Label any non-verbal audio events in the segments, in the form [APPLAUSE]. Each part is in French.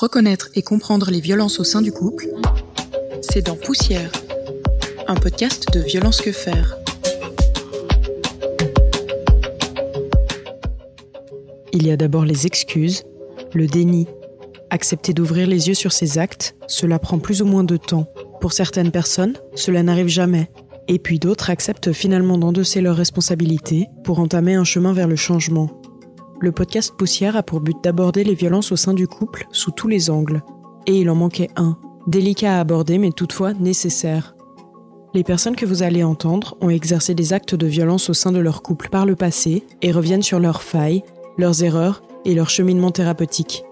Reconnaître et comprendre les violences au sein du couple, c'est dans Poussière, un podcast de Violence que faire. Il y a d'abord les excuses, le déni. Accepter d'ouvrir les yeux sur ses actes, cela prend plus ou moins de temps. Pour certaines personnes, cela n'arrive jamais. Et puis d'autres acceptent finalement d'endosser leurs responsabilités pour entamer un chemin vers le changement. Le podcast Poussière a pour but d'aborder les violences au sein du couple sous tous les angles. Et il en manquait un, délicat à aborder mais toutefois nécessaire. Les personnes que vous allez entendre ont exercé des actes de violence au sein de leur couple par le passé et reviennent sur leurs failles, leurs erreurs et leur cheminement thérapeutique.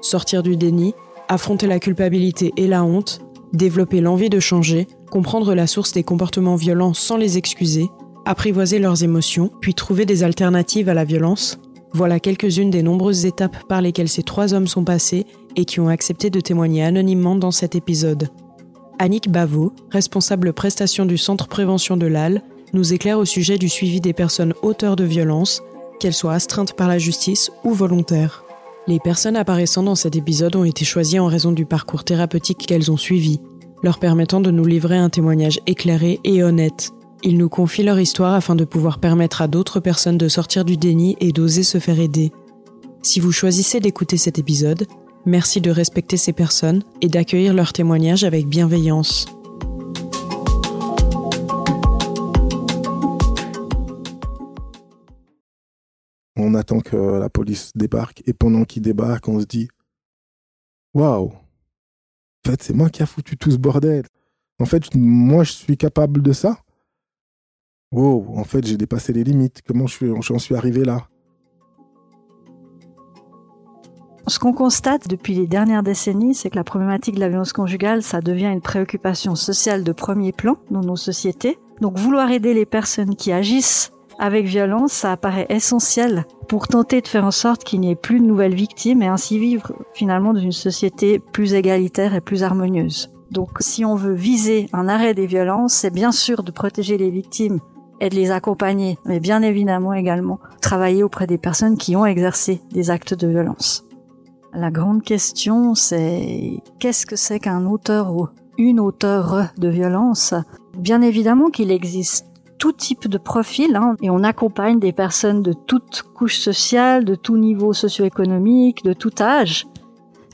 Sortir du déni, affronter la culpabilité et la honte, développer l'envie de changer, comprendre la source des comportements violents sans les excuser, apprivoiser leurs émotions, puis trouver des alternatives à la violence, voilà quelques-unes des nombreuses étapes par lesquelles ces trois hommes sont passés et qui ont accepté de témoigner anonymement dans cet épisode. Annick Bavot, responsable prestation du Centre Prévention de l'AL, nous éclaire au sujet du suivi des personnes auteurs de violences, qu'elles soient astreintes par la justice ou volontaires. Les personnes apparaissant dans cet épisode ont été choisies en raison du parcours thérapeutique qu'elles ont suivi, leur permettant de nous livrer un témoignage éclairé et honnête. Ils nous confient leur histoire afin de pouvoir permettre à d'autres personnes de sortir du déni et d'oser se faire aider. Si vous choisissez d'écouter cet épisode, merci de respecter ces personnes et d'accueillir leurs témoignages avec bienveillance. On attend que la police débarque et pendant qu'il débarque, on se dit Waouh En fait, c'est moi qui a foutu tout ce bordel. En fait, moi, je suis capable de ça. Wow, en fait, j'ai dépassé les limites. Comment j'en suis arrivé là? Ce qu'on constate depuis les dernières décennies, c'est que la problématique de la violence conjugale, ça devient une préoccupation sociale de premier plan dans nos sociétés. Donc vouloir aider les personnes qui agissent avec violence, ça apparaît essentiel pour tenter de faire en sorte qu'il n'y ait plus de nouvelles victimes et ainsi vivre finalement dans une société plus égalitaire et plus harmonieuse. Donc si on veut viser un arrêt des violences, c'est bien sûr de protéger les victimes et de les accompagner, mais bien évidemment également travailler auprès des personnes qui ont exercé des actes de violence. La grande question, c'est qu'est-ce que c'est qu'un auteur ou une auteure de violence? Bien évidemment qu'il existe tout type de profil hein, et on accompagne des personnes de toutes couches sociales, de tout niveau socio-économique, de tout âge.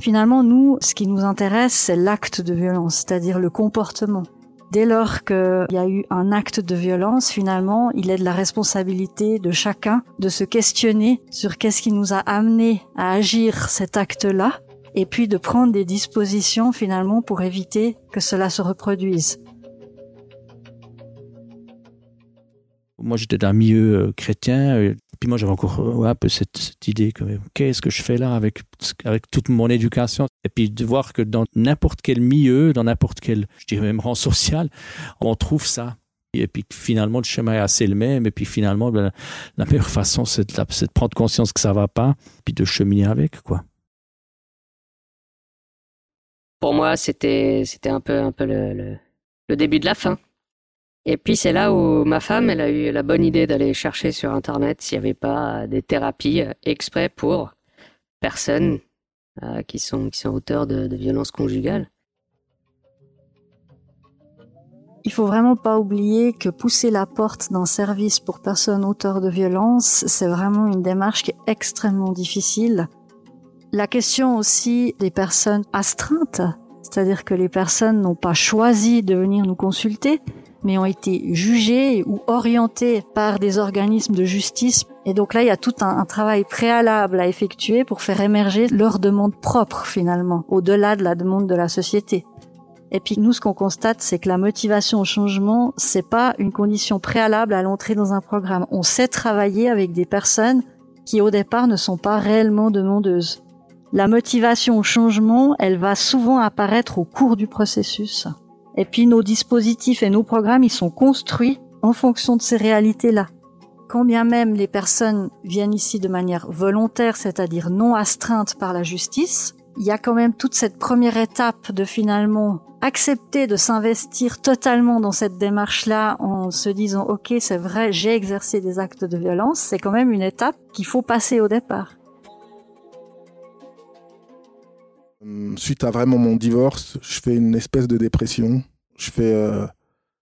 Finalement, nous, ce qui nous intéresse, c'est l'acte de violence, c'est-à-dire le comportement. Dès lors qu'il y a eu un acte de violence, finalement, il est de la responsabilité de chacun de se questionner sur qu'est-ce qui nous a amené à agir cet acte-là, et puis de prendre des dispositions finalement pour éviter que cela se reproduise. Moi, j'étais d'un milieu euh, chrétien. Puis moi, j'avais encore euh, un peu cette, idée que qu'est-ce que je fais là avec, avec toute mon éducation? Et puis de voir que dans n'importe quel milieu, dans n'importe quel, je dirais même rang social, on trouve ça. Et puis finalement, le chemin est assez le même. Et puis finalement, ben, la meilleure façon, c'est de, de, prendre conscience que ça va pas, puis de cheminer avec, quoi. Pour moi, c'était c'était un peu un peu le, le début de la fin. Et puis c'est là où ma femme, elle a eu la bonne idée d'aller chercher sur Internet s'il n'y avait pas des thérapies exprès pour personnes euh, qui, sont, qui sont auteurs de, de violences conjugales. Il faut vraiment pas oublier que pousser la porte d'un service pour personnes auteurs de violences, c'est vraiment une démarche qui est extrêmement difficile. La question aussi des personnes astreintes, c'est-à-dire que les personnes n'ont pas choisi de venir nous consulter, mais ont été jugés ou orientés par des organismes de justice. Et donc là, il y a tout un, travail préalable à effectuer pour faire émerger leur demande propre finalement, au-delà de la demande de la société. Et puis nous, ce qu'on constate, c'est que la motivation au changement, c'est pas une condition préalable à l'entrée dans un programme. On sait travailler avec des personnes qui au départ ne sont pas réellement demandeuses. La motivation au changement, elle va souvent apparaître au cours du processus. Et puis nos dispositifs et nos programmes, ils sont construits en fonction de ces réalités-là. Quand bien même les personnes viennent ici de manière volontaire, c'est-à-dire non astreinte par la justice, il y a quand même toute cette première étape de finalement accepter de s'investir totalement dans cette démarche-là en se disant ok c'est vrai j'ai exercé des actes de violence, c'est quand même une étape qu'il faut passer au départ. Suite à vraiment mon divorce, je fais une espèce de dépression. Je fais euh,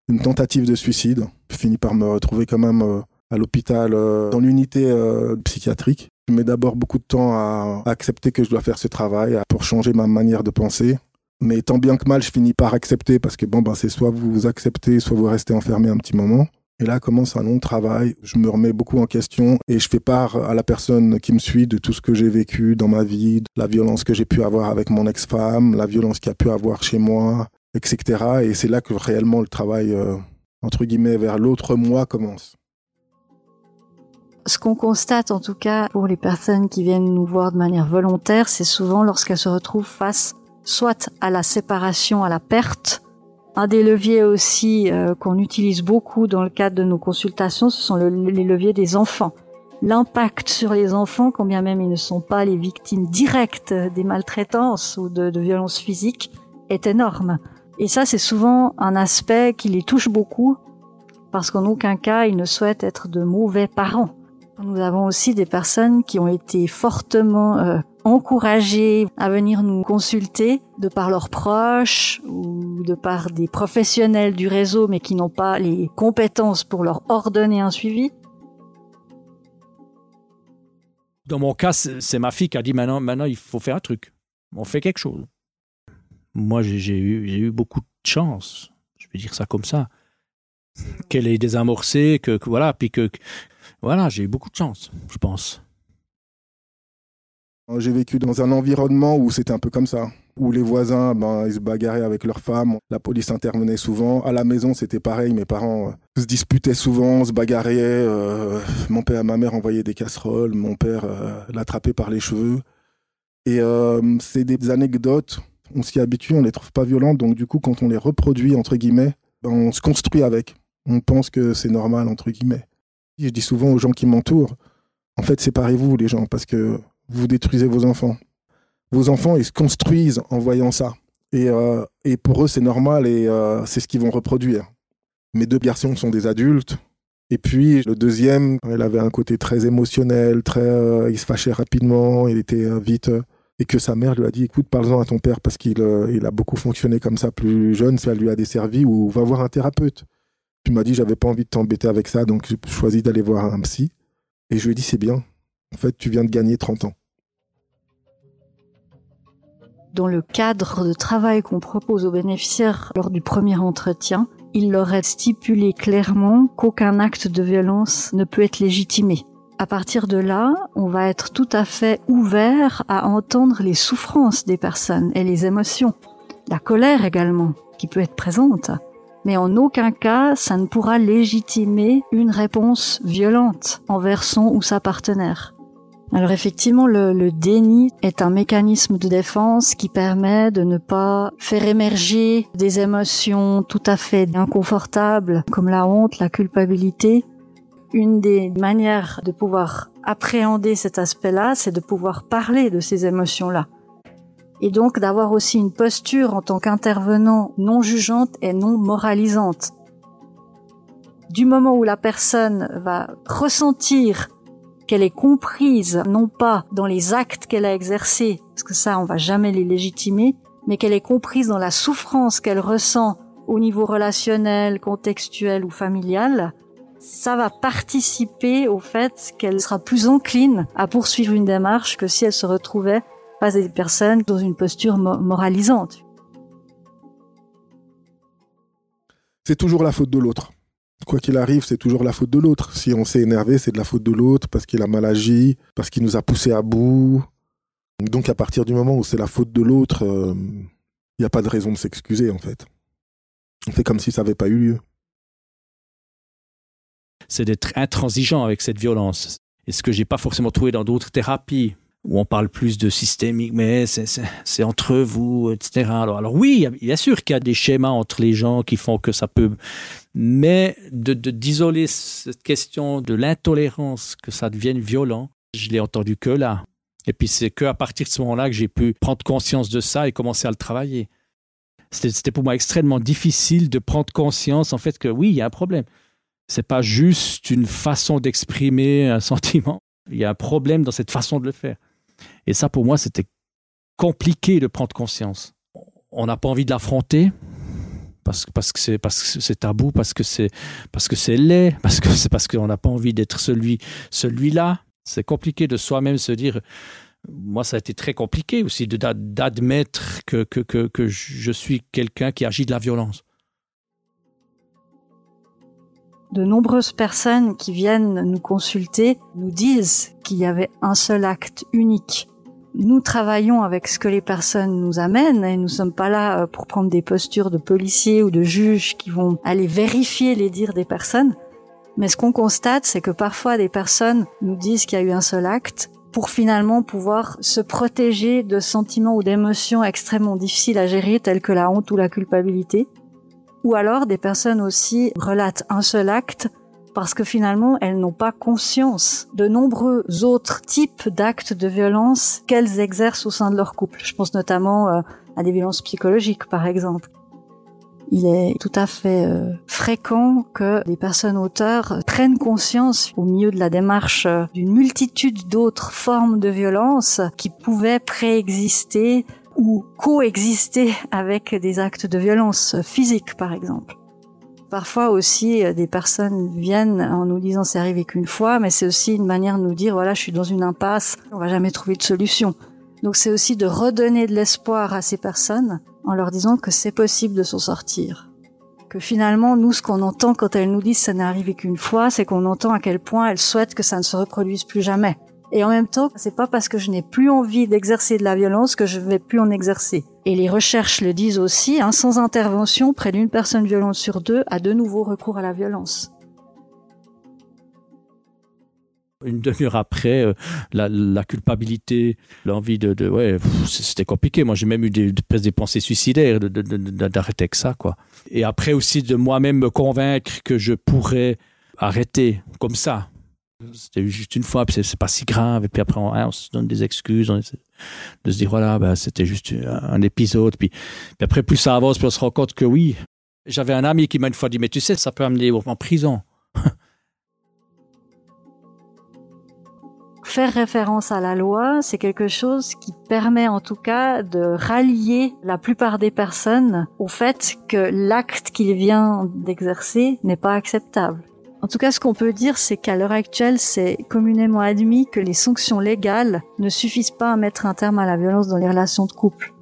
une tentative de suicide. Je finis par me retrouver quand même euh, à l'hôpital, euh, dans l'unité euh, psychiatrique. Je mets d'abord beaucoup de temps à, accepter que je dois faire ce travail pour changer ma manière de penser. Mais tant bien que mal, je finis par accepter parce que bon, ben, c'est soit vous acceptez, soit vous restez enfermé un petit moment. Et là commence un long travail. Je me remets beaucoup en question et je fais part à la personne qui me suit de tout ce que j'ai vécu dans ma vie, de la violence que j'ai pu avoir avec mon ex-femme, la violence qu'il a pu avoir chez moi, etc. Et c'est là que réellement le travail, euh, entre guillemets, vers l'autre moi commence. Ce qu'on constate en tout cas pour les personnes qui viennent nous voir de manière volontaire, c'est souvent lorsqu'elles se retrouvent face soit à la séparation, à la perte. Un des leviers aussi euh, qu'on utilise beaucoup dans le cadre de nos consultations, ce sont le- les leviers des enfants. L'impact sur les enfants, quand bien même ils ne sont pas les victimes directes des maltraitances ou de, de violences physiques, est énorme. Et ça, c'est souvent un aspect qui les touche beaucoup, parce qu'en aucun cas, ils ne souhaitent être de mauvais parents. Nous avons aussi des personnes qui ont été fortement euh, encouragées à venir nous consulter de par leurs proches ou de par des professionnels du réseau mais qui n'ont pas les compétences pour leur ordonner un suivi. Dans mon cas, c'est ma fille qui a dit maintenant, maintenant, il faut faire un truc. On fait quelque chose. Moi, j'ai eu, beaucoup de chance. Je vais dire ça comme ça. Qu'elle ait désamorcé, que, que voilà, puis que, que- voilà, j'ai eu beaucoup de chance, je pense. J'ai vécu dans un environnement où c'était un peu comme ça, où les voisins, ben, ils se bagarraient avec leurs femmes, la police intervenait souvent. À la maison, c'était pareil, mes parents euh, se disputaient souvent, se bagarraient. euh, mon père, ma mère envoyait des casseroles, mon père euh, l'attrapait par les cheveux. Et euh, c'est des anecdotes, on s'y habitue, on les trouve pas violentes, donc du coup, quand on les reproduit, entre guillemets, ben, on se construit avec. On pense que c'est normal, entre guillemets. Je dis souvent aux gens qui m'entourent, en fait, séparez-vous, les gens, parce que vous détruisez vos enfants. Vos enfants, ils se construisent en voyant ça. Et, euh, et pour eux, c'est normal et euh, c'est ce qu'ils vont reproduire. Mes deux garçons sont des adultes. Et puis, le deuxième, il avait un côté très émotionnel, très, euh, il se fâchait rapidement, il était vite. et que sa mère lui a dit écoute, parle-en à ton père parce qu'il il a beaucoup fonctionné comme ça plus jeune, ça lui a desservi, ou va voir un thérapeute. Puis il m'a dit j'avais pas envie de t'embêter avec ça, donc j'ai choisi d'aller voir un psy. Et je lui ai dit c'est bien, en fait, tu viens de gagner 30 ans. Dans le cadre de travail qu'on propose aux bénéficiaires lors du premier entretien, il leur est stipulé clairement qu'aucun acte de violence ne peut être légitimé. À partir de là, on va être tout à fait ouvert à entendre les souffrances des personnes et les émotions. La colère également, qui peut être présente. Mais en aucun cas, ça ne pourra légitimer une réponse violente envers son ou sa partenaire. Alors effectivement, le, le déni est un mécanisme de défense qui permet de ne pas faire émerger des émotions tout à fait inconfortables comme la honte, la culpabilité. Une des manières de pouvoir appréhender cet aspect-là, c'est de pouvoir parler de ces émotions-là. Et donc d'avoir aussi une posture en tant qu'intervenant non jugeante et non moralisante. Du moment où la personne va ressentir qu'elle est comprise, non pas dans les actes qu'elle a exercés, parce que ça, on va jamais les légitimer, mais qu'elle est comprise dans la souffrance qu'elle ressent au niveau relationnel, contextuel ou familial, ça va participer au fait qu'elle sera plus encline à poursuivre une démarche que si elle se retrouvait face à des personnes dans une posture mo- moralisante. c'est toujours la faute de l'autre. Quoi qu'il arrive, c'est toujours la faute de l'autre. Si on s'est énervé, c'est de la faute de l'autre parce qu'il a mal agi, parce qu'il nous a poussé à bout. Donc à partir du moment où c'est la faute de l'autre, il n'y a pas de raison de s'excuser en fait. On fait comme si ça n'avait pas eu lieu. C'est d'être intransigeant avec cette violence. Et ce que j'ai pas forcément trouvé dans d'autres thérapies, où on parle plus de systémique, mais c'est- entre vous, etc. Alors, alors oui, bien sûr qu'il y a des schémas entre les gens qui font que ça peut... Mais de de- d'isoler cette question de l'intolérance, que ça devienne violent, je l'ai entendu que là. Et puis c'est que à partir de ce moment-là que j'ai pu prendre conscience de ça et commencer à le travailler. C'était pour moi extrêmement difficile de prendre conscience en fait que oui, il y a un problème. C'est pas juste une façon d'exprimer un [LAUGHS] sentiment. Il y a un problème dans cette façon de le faire. Et ça, pour moi, c'était compliqué de prendre conscience. On n'a pas envie de l'affronter parce que c'est tabou, parce que c'est parce que c'est laid, [LAUGHS] parce que c'est parce qu'on n'a pas envie d'être celui celui-là. C'est compliqué de soi-même se dire. Moi, ça a été très compliqué aussi d'admettre que, que, que je suis quelqu'un qui agit de la violence de nombreuses personnes qui viennent nous consulter nous disent qu'il y avait un seul acte unique. Nous travaillons avec ce que les personnes nous amènent et nous sommes pas là euh, pour prendre des postures de policiers ou de juges qui vont aller vérifier les dires des personnes. Mais ce qu'on constate, c'est que parfois des personnes nous disent qu'il y a eu un seul acte pour finalement pouvoir se protéger de sentiments ou d'émotions extrêmement difficiles à gérer tels que la honte ou la culpabilité ou alors des personnes aussi relatent un seul acte parce que finalement elles n'ont pas conscience de nombreux autres types d'actes de violence qu'elles exercent au sein de leur couple. Je pense notamment euh, à des violences psychologiques par exemple. Il est tout à fait euh, fréquent que des personnes auteurs prennent conscience au milieu de la démarche euh, d'une multitude d'autres formes de violence qui pouvaient préexister ou coexister avec des actes de violence physique, par exemple. Parfois aussi, euh, des personnes viennent en nous disant c'est arrivé qu'une fois, mais c'est aussi une manière de nous dire voilà, je suis dans une impasse, on va jamais trouver de solution. Donc c'est aussi de redonner de l'espoir à ces personnes en leur disant que c'est possible de s'en sortir. Que finalement, nous, ce qu'on entend quand elles nous disent ça n'est arrivé qu'une fois, c'est qu'on entend à quel point elles souhaitent que ça ne se reproduise plus jamais. Et en même temps, c'est pas parce que je n'ai plus envie d'exercer de la violence que je vais plus en exercer. Et les recherches le disent aussi, hein, sans intervention, près d'une personne violente sur deux a de nouveau recours à la violence. Une demi-heure après, euh, la, culpabilité, l'envie de, ouais, c'était compliqué. Moi, j'ai même eu des, des pensées suicidaires d'arrêter avec ça, quoi. Et après aussi de moi-même me convaincre que je pourrais arrêter comme ça, c'était juste une fois, puis c'est pas si grave. Et puis après, on, se donne des excuses, on essaie de se dire, voilà, ben, c'était juste un, épisode. Puis, puis, après, plus ça avance, plus on se rend compte que oui. J'avais un ami qui m'a une fois dit, mais tu sais, ça peut amener en prison. [LAUGHS] Faire référence à la loi, c'est quelque chose qui permet en tout cas de rallier la plupart des personnes au fait que l'acte qu'il vient d'exercer n'est pas acceptable. En tout cas, ce qu'on peut dire, c'est qu'à l'heure actuelle, c'est communément admis que les sanctions légales ne suffisent pas à mettre un terme à la violence dans les relations de couple.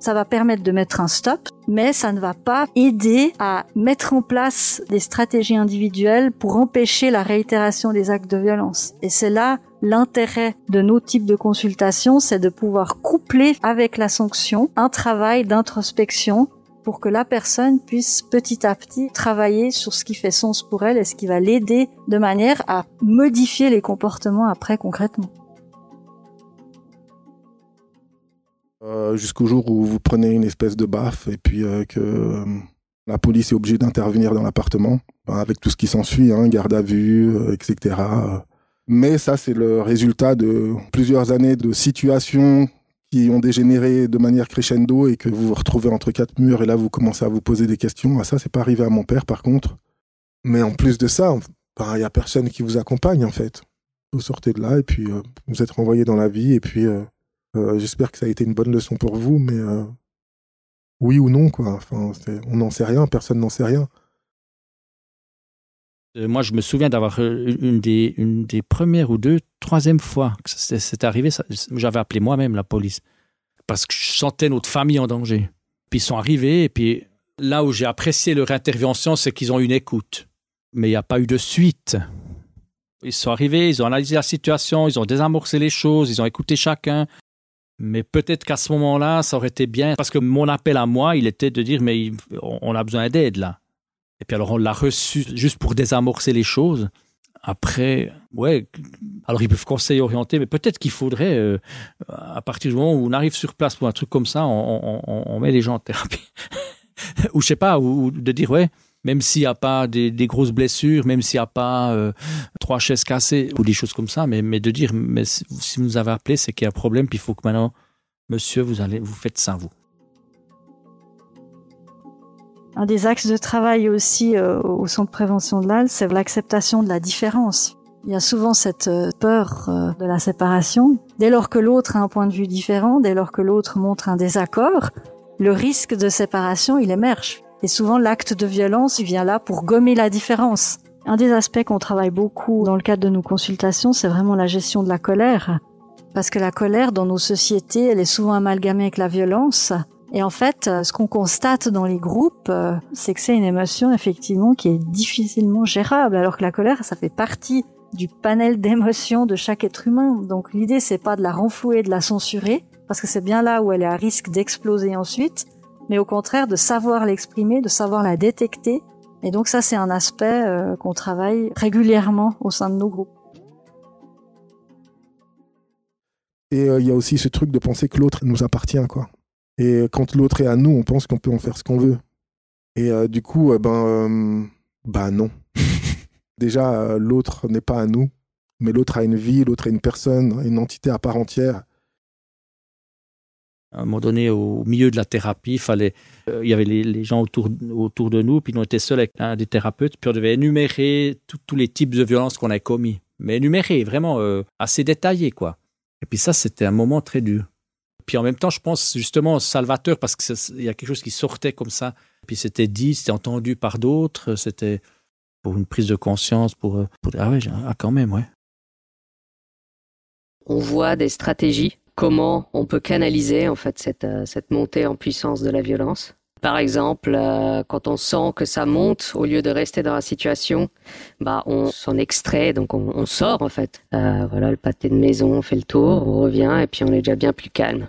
Ça va permettre de mettre un stop, mais ça ne va pas aider à mettre en place des stratégies individuelles pour empêcher la réitération des actes de violence. Et c'est là l'intérêt de nos types de consultations, c'est de pouvoir coupler avec la sanction un travail d'introspection pour que la personne puisse petit à petit travailler sur ce qui fait sens pour elle et ce qui va l'aider de manière à modifier les comportements après concrètement. Euh, jusqu'au jour où vous prenez une espèce de baffe et puis euh, que euh, la police est obligée d'intervenir dans l'appartement avec tout ce qui s'ensuit, hein, garde à vue, etc. Mais ça, c'est le résultat de plusieurs années de situations qui ont dégénéré de manière crescendo et que vous vous retrouvez entre quatre murs et là vous commencez à vous poser des questions. Ah, ça, c'est pas arrivé à mon père par contre. Mais en plus de ça, il n'y a personne qui vous accompagne en fait. Vous sortez de là et puis euh, vous êtes renvoyé dans la vie et puis euh, euh, j'espère que ça a été une bonne leçon pour vous, mais oui ou non quoi. Enfin, on n'en sait rien, personne n'en sait rien. Moi, je me souviens d'avoir une des, une des premières ou deux, troisième fois que c'est arrivé. J'avais appelé moi-même la police parce que je sentais notre famille en danger. Puis ils sont arrivés et puis là où j'ai apprécié leur intervention, c'est qu'ils ont une écoute. Mais il n'y a pas eu de suite. Ils sont arrivés, ils ont analysé la situation, ils ont désamorcé les choses, ils ont écouté chacun. Mais peut-être qu'à ce moment-là, ça aurait été bien, parce que mon appel à moi, il était de dire, mais on a besoin d'aide là. Et puis alors on l'a reçu juste pour désamorcer les choses. Après, ouais, alors ils peuvent conseiller orienter, mais peut-être qu'il faudrait, euh, à partir du moment où on arrive sur place pour un truc comme ça, on, met les gens en thérapie. [LAUGHS] ou je sais pas, ou, de dire, ouais, même s'il n'y a pas des, grosses blessures, même s'il n'y a pas euh, trois chaises cassées ou des choses comme ça, mais, de dire, mais si vous nous avez appelé, c'est qu'il y a un problème, puis il faut que maintenant, monsieur, vous allez, vous faites ça, vous. Un des axes de travail aussi euh, au centre de prévention de l'AL, c'est l'acceptation de la différence. Il y a souvent cette euh, peur euh, de la séparation. Dès lors que l'autre a un point de vue différent, dès lors que l'autre montre un désaccord, le risque de séparation, il émerge. Et souvent, l'acte de violence vient là pour gommer la différence. Un des aspects qu'on travaille beaucoup dans le cadre de nos consultations, c'est vraiment la gestion de la colère. Parce que la colère dans nos sociétés, elle est souvent amalgamée avec la violence. Et en fait, ce qu'on constate dans les groupes, euh, c'est que c'est une émotion effectivement qui est difficilement gérable, alors que la colère, ça fait partie du panel d'émotions de chaque être humain. Donc l'idée, c'est pas de la renflouer, de la censurer, parce que c'est bien là où elle est à risque d'exploser ensuite, mais au contraire de savoir l'exprimer, de savoir la détecter. Et donc ça, c'est un aspect euh, qu'on travaille régulièrement au sein de nos groupes. Et euh, il y a aussi ce truc de penser que l'autre nous appartient, quoi. Et quand l'autre est à nous, on pense qu'on peut en faire ce qu'on veut. Et euh, du coup, ben, bah non. [LAUGHS] Déjà, l'autre n'est pas à nous, mais l'autre a une vie, l'autre est une personne, une entité à part entière à un moment donné, au milieu de la thérapie, il fallait, euh, il y avait les, gens autour, autour de nous, puis nous on était seuls avec un des thérapeutes, puis on devait énumérer tous les types de violences qu'on avait commis. Mais énumérer, vraiment euh, assez détaillé, quoi. Et puis ça, c'était un moment très dur. Puis en même temps, je pense justement salvateur, parce qu'il y a quelque chose qui sortait comme ça. Puis c'était dit, c'était entendu par d'autres, c'était pour une prise de conscience, pour, pour ah ouais, ah quand même, ouais. On voit des stratégies comment on peut canaliser en fait cette, euh, cette montée en puissance de la violence. Par exemple, euh, quand on sent que ça monte, au lieu de rester dans la situation, bah on s'en extrait, donc on, sort en fait. Euh, voilà, le pâté de maison, on fait le tour, on revient et puis on est déjà bien plus calme.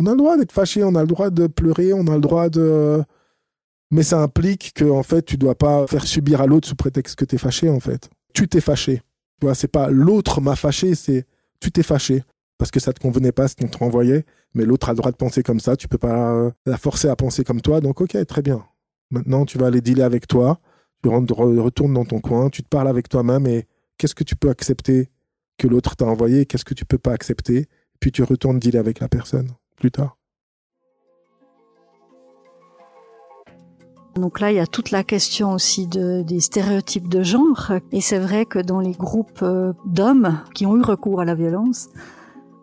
On a le droit d'être fâché, on a le droit de pleurer, on a le droit de. Mais ça implique que en fait, tu dois pas faire subir à l'autre sous prétexte que tu es fâché en fait. Tu t'es fâché. Tu vois, c'est pas l'autre m'a fâché, c'est tu t'es fâché parce que ça te convenait pas ce qu'on te renvoyait, mais l'autre a le droit de penser comme ça, tu peux pas la forcer à penser comme toi, donc ok, très bien. Maintenant, tu vas aller dealer avec toi, tu retournes dans ton coin, tu te parles avec toi-même et qu'est-ce que tu peux accepter que l'autre t'a envoyé, qu'est-ce que tu peux pas accepter, puis tu retournes dealer avec la personne plus tard. Donc là, il y a toute la question aussi de, des stéréotypes de genre. Et c'est vrai que dans les groupes euh, d'hommes qui ont eu recours à la violence,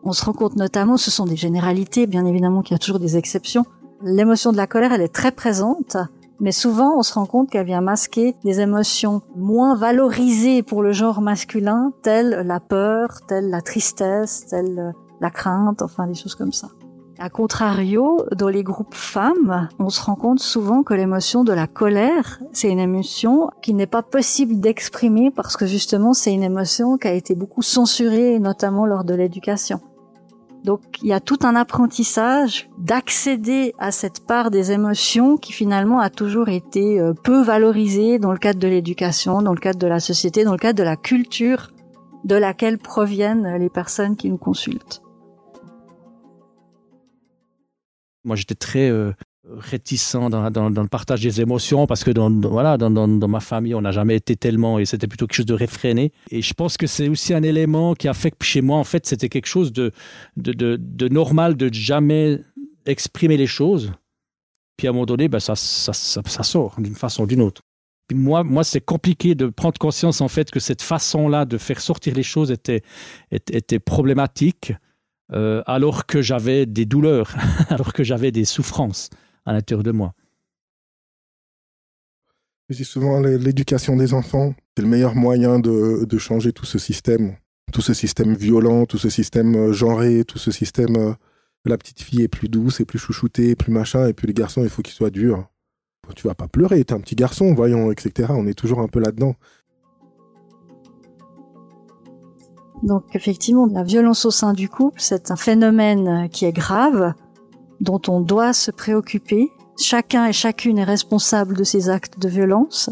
on se rend compte notamment, ce sont des généralités, bien évidemment qu'il y a toujours des exceptions. L'émotion de la colère, elle est très présente, mais souvent on se rend compte qu'elle vient masquer des émotions moins valorisées pour le genre masculin, telles la peur, telle la tristesse, telle la crainte, enfin des choses comme ça. A contrario, dans les groupes femmes, on se rend compte souvent que l'émotion de la colère, c'est une émotion qui n'est pas possible d'exprimer parce que justement c'est une émotion qui a été beaucoup censurée, notamment lors de l'éducation. Donc il y a tout un apprentissage d'accéder à cette part des émotions qui finalement a toujours été euh, peu valorisée dans le cadre de l'éducation, dans le cadre de la société, dans le cadre de la culture de laquelle proviennent les personnes qui nous consultent. Moi, j'étais très euh, réticent dans, le partage des émotions parce que dans, voilà, dans, ma famille, on n'a jamais été tellement et c'était plutôt quelque chose de réfréné. Et je pense que c'est aussi un élément qui a fait que chez moi, en fait, c'était quelque chose de, de, de, normal de jamais exprimer les choses. Puis à un moment donné, ben, ça, sort d'une façon ou d'une autre. Moi, moi c'est compliqué de prendre conscience en fait que cette façon-là de faire sortir les choses était problématique euh, alors que j'avais des douleurs, [LAUGHS] alors que j'avais des souffrances à l'intérieur de moi. Je dis souvent l'éducation des enfants, c'est le meilleur moyen de, changer tout ce système, tout ce système violent, tout ce système euh, genré, tout ce système. Euh, la petite fille est plus douce, et plus chouchoutée, plus machin, et puis les garçons, il faut qu'ils soient durs. Tu vas pas pleurer, t'es un petit garçon, voyons, etc. On est toujours un peu là-dedans. Donc effectivement, la violence au sein du couple, c'est un phénomène qui est grave, dont on doit se préoccuper. Chacun et chacune est responsable de ses actes de violence.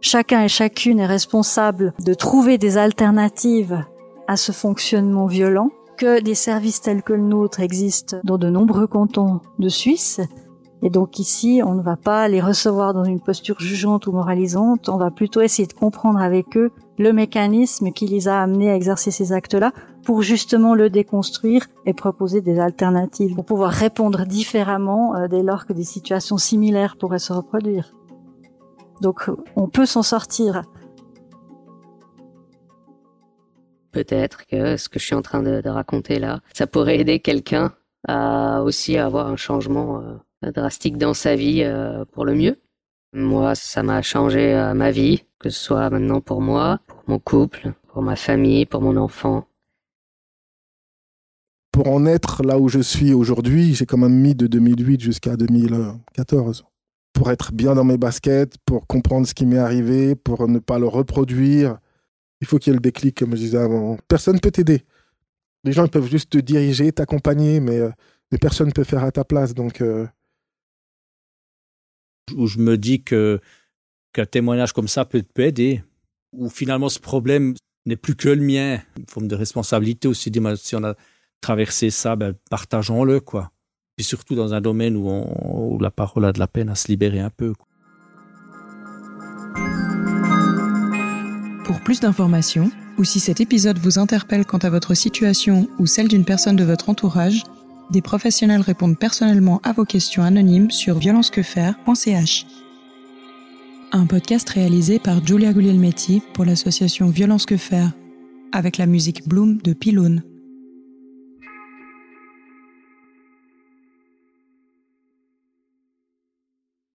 Chacun et chacune est responsable de trouver des alternatives à ce fonctionnement violent, que des services tels que le nôtre existent dans de nombreux cantons de Suisse. Et donc ici, on ne va pas les recevoir dans une posture jugeante ou moralisante, on va plutôt essayer de comprendre avec eux le mécanisme qui les a amenés à exercer ces actes-là pour justement le déconstruire et proposer des alternatives pour pouvoir répondre différemment euh, dès lors que des situations similaires pourraient se reproduire. Donc on peut s'en sortir peut-être que ce que je suis en train de, raconter là, ça pourrait aider quelqu'un à aussi avoir un changement euh, drastique dans sa vie euh, pour le mieux. Moi, ça m'a changé euh, ma vie, que ce soit maintenant pour moi, pour mon couple, pour ma famille, pour mon enfant. Pour en être là où je suis aujourd'hui, j'ai quand même mis de 2008 jusqu'à 2014. Pour être bien dans mes baskets, pour comprendre ce qui m'est arrivé, pour ne pas le reproduire, il faut qu'il y ait le déclic, comme je disais avant. Personne ne peut t'aider. Les gens peuvent juste te diriger, t'accompagner, mais, euh, personne ne peut faire à ta place. Donc, euh, Où je me dis que qu'un témoignage comme ça peut, aider. Où finalement ce problème n'est plus que le mien. Une forme de responsabilité aussi. Si on a traversé ça, ben, partageons-le, quoi. Puis surtout dans un domaine où, la parole a de la peine à se libérer un peu. Pour plus d'informations, ou si cet épisode vous interpelle quant à votre situation ou celle d'une personne de votre entourage, des professionnels répondent personnellement à vos questions anonymes sur violencequefaire.ch. Un podcast réalisé par Julia Guglielmetti pour l'association Violence Que Faire, avec la musique Bloom de Pylone.